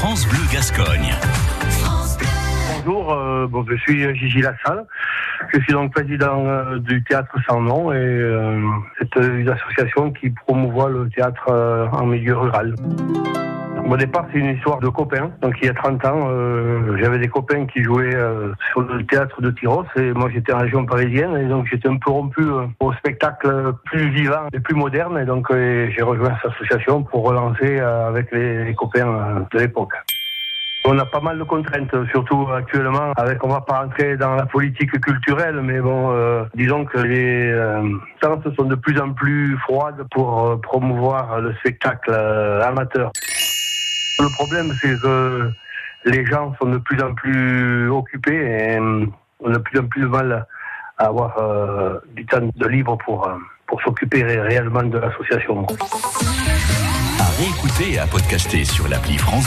France Bleu Gascogne. Bonjour, euh, bon, je suis Gigi Lassalle. Je suis donc président euh, du théâtre sans nom et euh, c'est une association qui promouvoit le théâtre euh, en milieu rural. Au départ, c'est une histoire de copains. Donc, il y a 30 ans, euh, j'avais des copains qui jouaient euh, sur le théâtre de Tyros et moi, j'étais en région parisienne et donc j'étais un peu rompu euh, au spectacle plus vivant et plus moderne et donc euh, j'ai rejoint cette association pour relancer euh, avec les, les copains de l'époque. On a pas mal de contraintes, surtout actuellement, avec on va pas rentrer dans la politique culturelle, mais bon, euh, disons que les euh, tendances sont de plus en plus froides pour promouvoir le spectacle amateur. Le problème, c'est que les gens sont de plus en plus occupés et euh, on a de plus en plus de mal à avoir euh, du temps de libre pour, euh, pour s'occuper ré- réellement de l'association. À réécouter et à podcaster sur l'appli France.